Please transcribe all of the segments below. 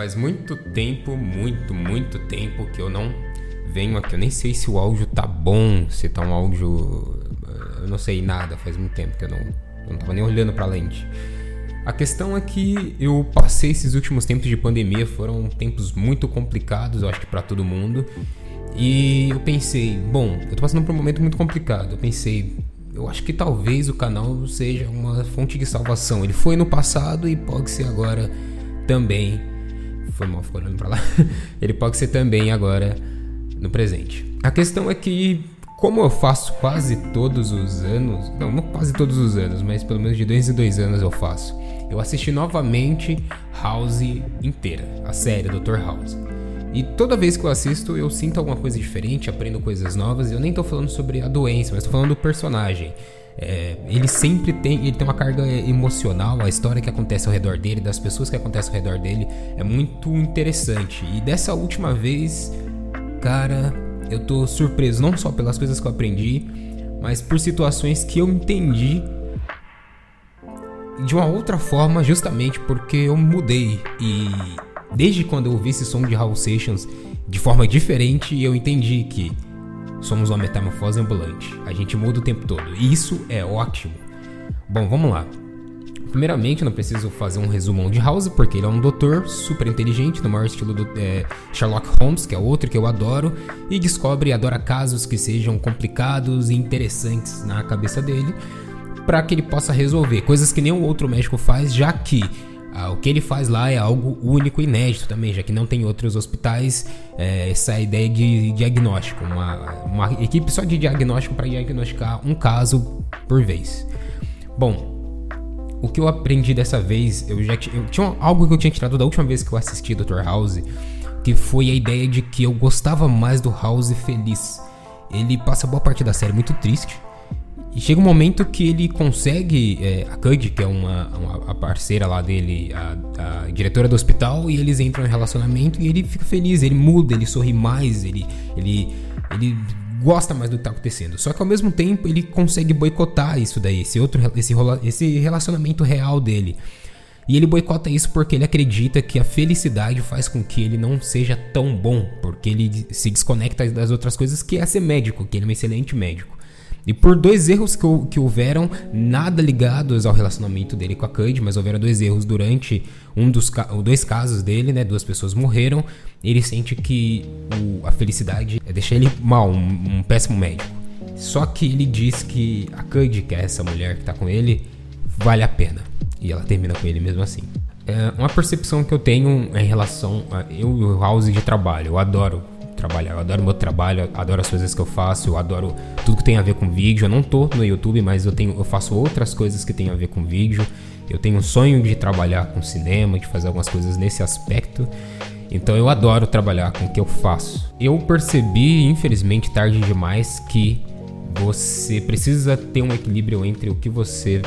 Faz muito tempo, muito, muito tempo que eu não venho aqui. Eu nem sei se o áudio tá bom, se tá um áudio. Eu não sei nada, faz muito tempo que eu não, eu não tava nem olhando pra lente. A questão é que eu passei esses últimos tempos de pandemia, foram tempos muito complicados, eu acho que para todo mundo. E eu pensei, bom, eu tô passando por um momento muito complicado. Eu pensei, eu acho que talvez o canal seja uma fonte de salvação. Ele foi no passado e pode ser agora também. Foi mal, ficou olhando pra lá. Ele pode ser também agora no presente. A questão é que, como eu faço quase todos os anos, não, não quase todos os anos, mas pelo menos de dois em dois anos eu faço. Eu assisti novamente House inteira, a série Dr. House. E toda vez que eu assisto, eu sinto alguma coisa diferente, aprendo coisas novas. Eu nem tô falando sobre a doença, mas tô falando do personagem. É, ele sempre tem, ele tem uma carga emocional, a história que acontece ao redor dele, das pessoas que acontecem ao redor dele, é muito interessante. E dessa última vez, cara, eu tô surpreso não só pelas coisas que eu aprendi, mas por situações que eu entendi de uma outra forma, justamente porque eu mudei e Desde quando eu ouvi esse som de House Sessions de forma diferente, eu entendi que somos uma metamorfose ambulante. A gente muda o tempo todo. E isso é ótimo. Bom, vamos lá. Primeiramente, não preciso fazer um resumão de House, porque ele é um doutor super inteligente, no maior estilo do é, Sherlock Holmes, que é outro que eu adoro, e descobre e adora casos que sejam complicados e interessantes na cabeça dele, para que ele possa resolver coisas que nenhum outro médico faz, já que ah, o que ele faz lá é algo único e inédito também, já que não tem outros hospitais é, essa ideia de diagnóstico, uma, uma equipe só de diagnóstico para diagnosticar um caso por vez. Bom, o que eu aprendi dessa vez, eu já eu tinha algo que eu tinha tirado da última vez que eu assisti Dr. House, que foi a ideia de que eu gostava mais do House feliz. Ele passa boa parte da série muito triste, e chega um momento que ele consegue, é, a Cud, que é uma, uma a parceira lá dele, a, a, diretora do hospital, e eles entram em relacionamento e ele fica feliz, ele muda, ele sorri mais, ele, ele, ele gosta mais do que tá acontecendo. Só que ao mesmo tempo ele consegue boicotar isso daí, esse outro esse, esse relacionamento real dele. E ele boicota isso porque ele acredita que a felicidade faz com que ele não seja tão bom, porque ele se desconecta das outras coisas, que é ser médico, que ele é um excelente médico. E por dois erros que, que houveram, nada ligados ao relacionamento dele com a Cud, mas houveram dois erros durante um dos dois casos dele, né? Duas pessoas morreram. Ele sente que o, a felicidade é deixar ele mal, um, um, péssimo médico. Só que ele diz que a Cud, que é essa mulher que tá com ele, vale a pena. E ela termina com ele mesmo assim. É uma percepção que eu tenho em relação a eu e o House de trabalho. Eu adoro trabalhar. Eu adoro meu trabalho, adoro as coisas que eu faço, eu adoro tudo que tem a ver com vídeo. Eu não tô no YouTube, mas eu tenho, eu faço outras coisas que tem a ver com vídeo. Eu tenho um sonho de trabalhar com cinema, de fazer algumas coisas nesse aspecto. Então eu adoro trabalhar com o que eu faço. Eu percebi, infelizmente, tarde demais, que você precisa ter um equilíbrio entre o que você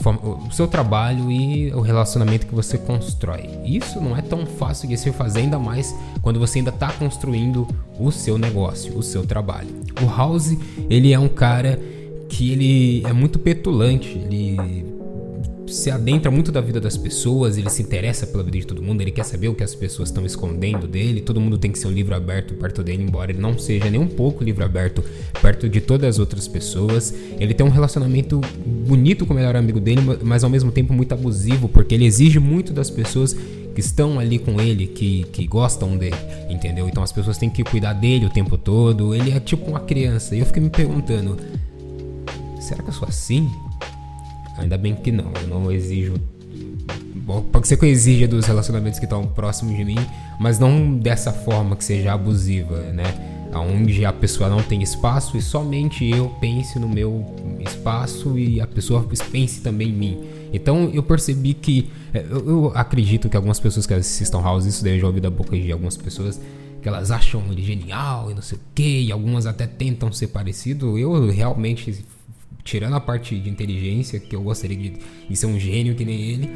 forma, o seu trabalho e o relacionamento que você constrói. Isso não é tão fácil de se fazer, ainda mais quando você ainda está construindo o seu negócio, o seu trabalho. O House, ele é um cara que ele é muito petulante, ele se adentra muito da vida das pessoas, ele se interessa pela vida de todo mundo, ele quer saber o que as pessoas estão escondendo dele, todo mundo tem que ser um livro aberto perto dele, embora ele não seja nem um pouco livro aberto perto de todas as outras pessoas. Ele tem um relacionamento bonito com o melhor amigo dele, mas ao mesmo tempo muito abusivo, porque ele exige muito das pessoas que estão ali com ele, que, que gostam dele, entendeu? Então as pessoas têm que cuidar dele o tempo todo. Ele é tipo uma criança. E eu fiquei me perguntando: será que eu sou assim? Ainda bem que não, eu não exijo. Bom, pode ser que eu exija dos relacionamentos que estão próximos de mim, mas não dessa forma que seja abusiva, né? Onde a pessoa não tem espaço e somente eu pense no meu espaço e a pessoa pense também em mim. Então eu percebi que. É, eu, eu acredito que algumas pessoas que assistam House, isso deve já ouvir da boca de algumas pessoas, que elas acham ele genial e não sei o que, e algumas até tentam ser parecido. Eu realmente tirando a parte de inteligência, que eu gostaria de, de ser um gênio que nem ele,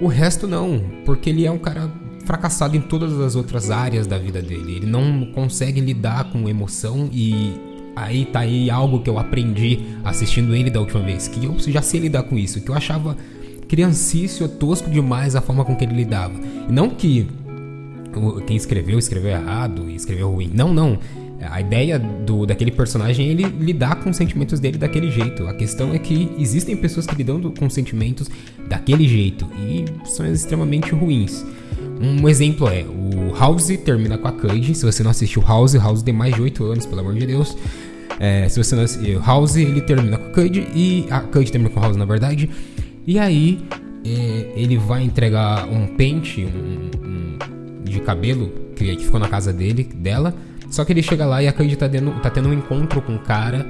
o resto não, porque ele é um cara fracassado em todas as outras áreas da vida dele. Ele não consegue lidar com emoção e aí tá aí algo que eu aprendi assistindo ele da última vez, que eu já sei lidar com isso, que eu achava criancício, tosco demais a forma com que ele lidava. Não que quem escreveu escreveu errado escreveu ruim. Não, não. A ideia do, daquele personagem é ele lidar com os sentimentos dele daquele jeito. A questão é que existem pessoas que lidam com sentimentos daquele jeito e são extremamente ruins. Um exemplo é o House termina com a Cuddy. Se você não assistiu House, House tem mais de 8 anos, pelo amor de Deus. É, se você não assistiu House, ele termina com a Cuddy e a Cuddy termina com o House, na verdade. E aí é, ele vai entregar um pente um, um, de cabelo que, que ficou na casa dele, dela só que ele chega lá e a Candy tá, tendo, tá tendo um encontro com o cara.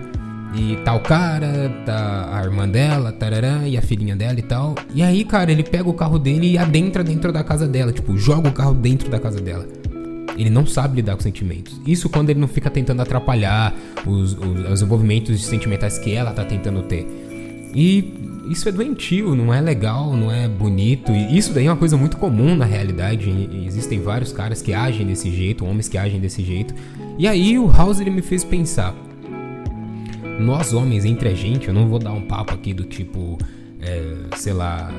E tá o cara, tá a irmã dela, tarará, e a filhinha dela e tal. E aí, cara, ele pega o carro dele e adentra dentro da casa dela. Tipo, joga o carro dentro da casa dela. Ele não sabe lidar com sentimentos. Isso quando ele não fica tentando atrapalhar os, os, os envolvimentos sentimentais que ela tá tentando ter. E isso é doentio, não é legal, não é bonito. E isso daí é uma coisa muito comum na realidade. Existem vários caras que agem desse jeito, homens que agem desse jeito. E aí o House ele me fez pensar. Nós homens, entre a gente, eu não vou dar um papo aqui do tipo, é, sei lá,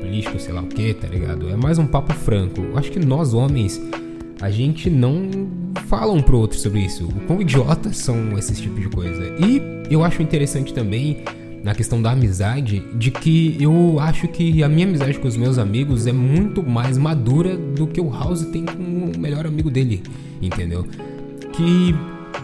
político, sei lá o que, tá ligado? É mais um papo franco. Eu acho que nós homens, a gente não fala um pro outro sobre isso. O quão idiotas são esses tipos de coisa. E eu acho interessante também na questão da amizade, de que eu acho que a minha amizade com os meus amigos é muito mais madura do que o House tem com o melhor amigo dele, entendeu? Que,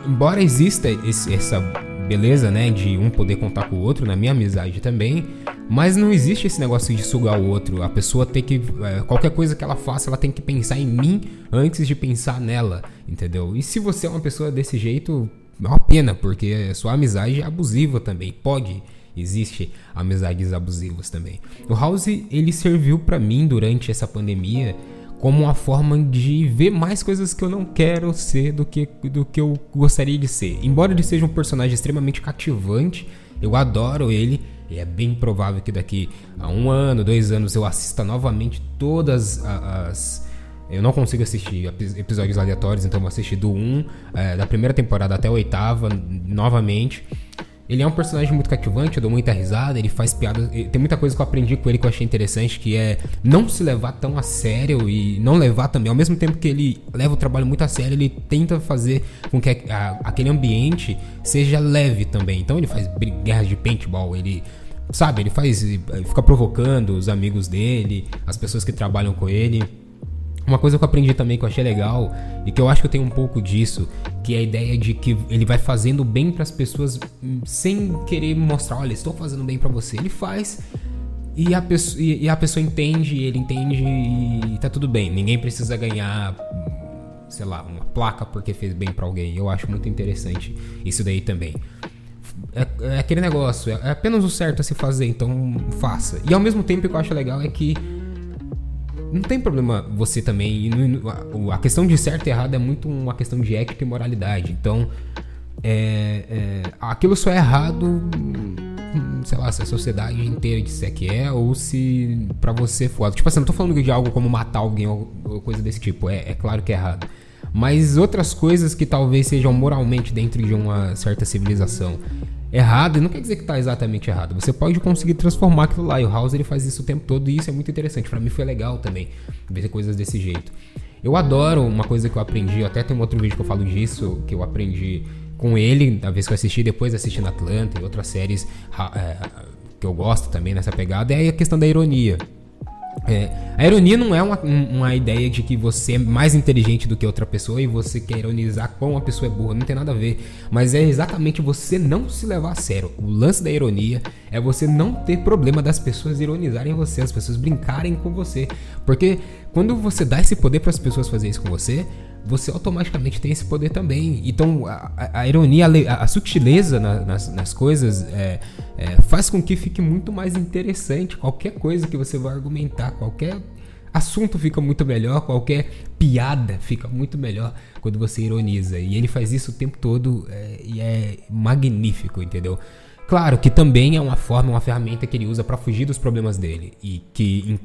embora exista esse, essa beleza, né, de um poder contar com o outro, na minha amizade também, mas não existe esse negócio de sugar o outro. A pessoa tem que. É, qualquer coisa que ela faça, ela tem que pensar em mim antes de pensar nela, entendeu? E se você é uma pessoa desse jeito, é uma pena, porque sua amizade é abusiva também. Pode Existe amizades abusivas também. O House ele serviu para mim durante essa pandemia como uma forma de ver mais coisas que eu não quero ser do que, do que eu gostaria de ser. Embora ele seja um personagem extremamente cativante, eu adoro ele. E é bem provável que daqui a um ano, dois anos eu assista novamente todas as. Eu não consigo assistir episódios aleatórios, então vou assistir do 1, é, da primeira temporada até a oitava novamente. Ele é um personagem muito cativante, eu dou muita risada, ele faz piadas. Tem muita coisa que eu aprendi com ele que eu achei interessante, que é não se levar tão a sério e não levar também. Ao mesmo tempo que ele leva o trabalho muito a sério, ele tenta fazer com que a, aquele ambiente seja leve também. Então ele faz guerras de paintball, ele. Sabe, ele faz. fica provocando os amigos dele, as pessoas que trabalham com ele. Uma coisa que eu aprendi também que eu achei legal e que eu acho que eu tenho um pouco disso, que é a ideia de que ele vai fazendo bem para as pessoas sem querer mostrar, olha, estou fazendo bem para você. Ele faz e a, pessoa, e a pessoa entende, ele entende e tá tudo bem. Ninguém precisa ganhar, sei lá, uma placa porque fez bem para alguém. Eu acho muito interessante isso daí também. É, é aquele negócio, é apenas o certo a se fazer, então faça. E ao mesmo tempo o que eu acho legal é que não tem problema você também. A questão de certo e errado é muito uma questão de ética e moralidade. Então, é, é, aquilo só é errado, sei lá, se a sociedade inteira disser que é, ou se pra você for. Tipo assim, não tô falando de algo como matar alguém ou, coisa desse tipo. É, é claro que é errado. Mas outras coisas que talvez sejam moralmente dentro de uma certa civilização errado, e não quer dizer que está exatamente errado. Você pode conseguir transformar aquilo lá. E o House ele faz isso o tempo todo e isso é muito interessante. Para mim foi legal também ver coisas desse jeito. Eu adoro uma coisa que eu aprendi, até tem um outro vídeo que eu falo disso, que eu aprendi com ele, da vez que eu assisti, depois assistindo Atlanta e outras séries é, que eu gosto também nessa pegada, é a questão da ironia. É, a ironia não é uma, uma ideia de que você é mais inteligente do que outra pessoa e você quer ironizar como a pessoa é burra, não tem nada a ver. Mas é exatamente você não se levar a sério. O lance da ironia é você não ter problema das pessoas ironizarem você, as pessoas brincarem com você. Porque quando você dá esse poder para as pessoas fazerem isso com você, você automaticamente tem esse poder também. Então, a, a, ironia, a, a sutileza na, nas, nas, coisas é, é, faz com que fique muito mais interessante. Qualquer coisa que você vai argumentar, qualquer assunto fica muito melhor, qualquer piada fica muito melhor quando você ironiza. E ele faz isso o tempo todo é, e é magnífico, entendeu? Claro que também é uma forma, uma ferramenta que ele usa para fugir dos problemas dele. E que em,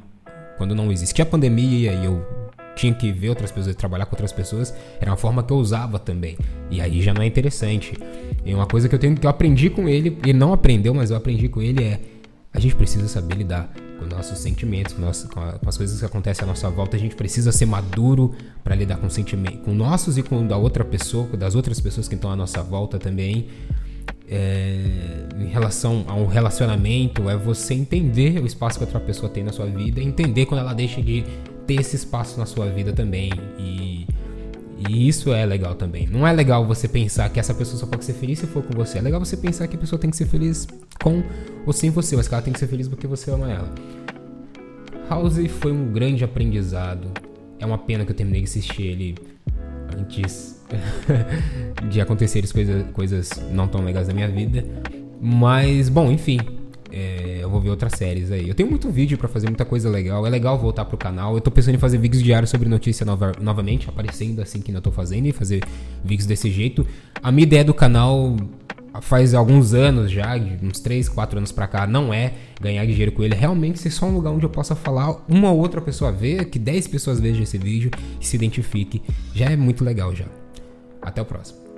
quando não existia a pandemia e eu tinha que ver outras pessoas, trabalhar com outras pessoas, era uma forma que eu usava também. E aí já não é interessante. E uma coisa que eu tenho que eu aprendi com ele, ele não aprendeu, mas eu aprendi com ele é a gente precisa saber lidar com nossos sentimentos, com, nosso, com, a, com, as coisas que acontecem à nossa volta. A gente precisa ser maduro para lidar com sentimentos, com nossos e com da outra pessoa, das outras pessoas que estão à nossa volta também. É, em relação a um relacionamento, é você entender o espaço que outra pessoa tem na sua vida, entender quando ela deixa de ter esse espaço na sua vida também. E, e isso é legal também. Não é legal você pensar que essa pessoa só pode ser feliz se for com você. É legal você pensar que a pessoa tem que ser feliz com ou sem você, mas que ela tem que ser feliz porque você ama ela. House foi um grande aprendizado. É uma pena que eu terminei de assistir ele antes de acontecerem coisas, não tão legais na minha vida. Mas, bom, enfim. É, eu vou ver outras séries aí. Eu tenho muito vídeo para fazer, muita coisa legal. É legal voltar pro canal. Eu tô pensando em fazer vídeos diários sobre notícia nova, novamente, aparecendo assim que ainda tô fazendo e fazer vídeos desse jeito. A minha ideia do canal faz alguns anos já, uns 3, 4 anos pra cá, não é ganhar dinheiro com ele, é realmente ser só um lugar onde eu possa falar, uma ou outra pessoa ver, que 10 pessoas vejam esse vídeo e se identifique. Já é muito legal já. Até o próximo.